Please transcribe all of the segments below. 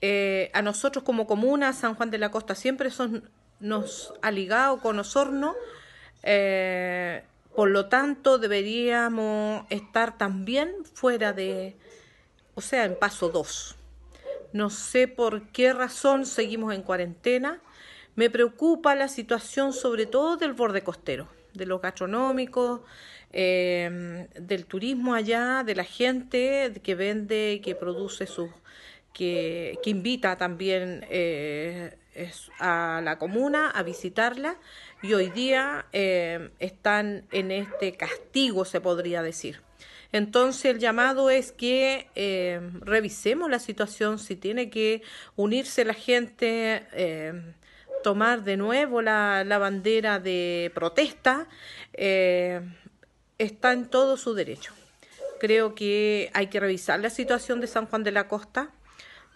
eh, a nosotros como comuna, San Juan de la Costa, siempre nos ha ligado con Osorno. Eh, por lo tanto, deberíamos estar también fuera de, o sea, en paso 2. No sé por qué razón seguimos en cuarentena. Me preocupa la situación sobre todo del borde costero, de los gastronómicos, eh, del turismo allá, de la gente que vende y que produce sus que, invita también eh, a la comuna a visitarla y hoy día eh, están en este castigo, se podría decir. Entonces el llamado es que eh, revisemos la situación, si tiene que unirse la gente, tomar de nuevo la, la bandera de protesta, está en todo su derecho. Creo que hay que revisar la situación de San Juan de la Costa,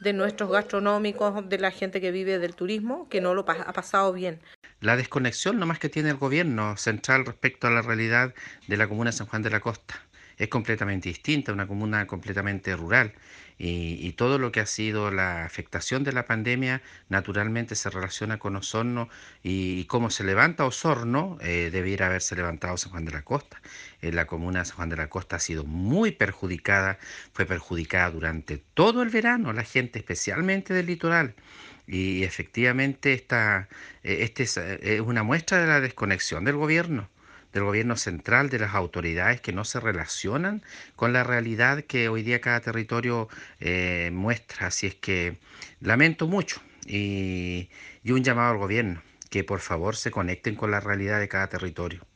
de nuestros gastronómicos, de la gente que vive del turismo, que no lo ha pasado bien. La desconexión nomás que tiene el gobierno central respecto a la realidad de la comuna de San Juan de la Costa es completamente distinta, una comuna completamente rural y, todo lo que ha sido la afectación de la pandemia naturalmente se relaciona con Osorno y, cómo se levanta Osorno eh, debiera haberse levantado San Juan de la Costa. Eh, la comuna de San Juan de la Costa ha sido muy perjudicada, fue perjudicada durante todo el verano, la gente especialmente del litoral. Y efectivamente esta, eh, este es una muestra de la desconexión del gobierno del gobierno central, de las autoridades que no se relacionan con la realidad que hoy día cada territorio eh, muestra. Así es que lamento mucho y, y un llamado al gobierno que por favor se conecten con la realidad de cada territorio.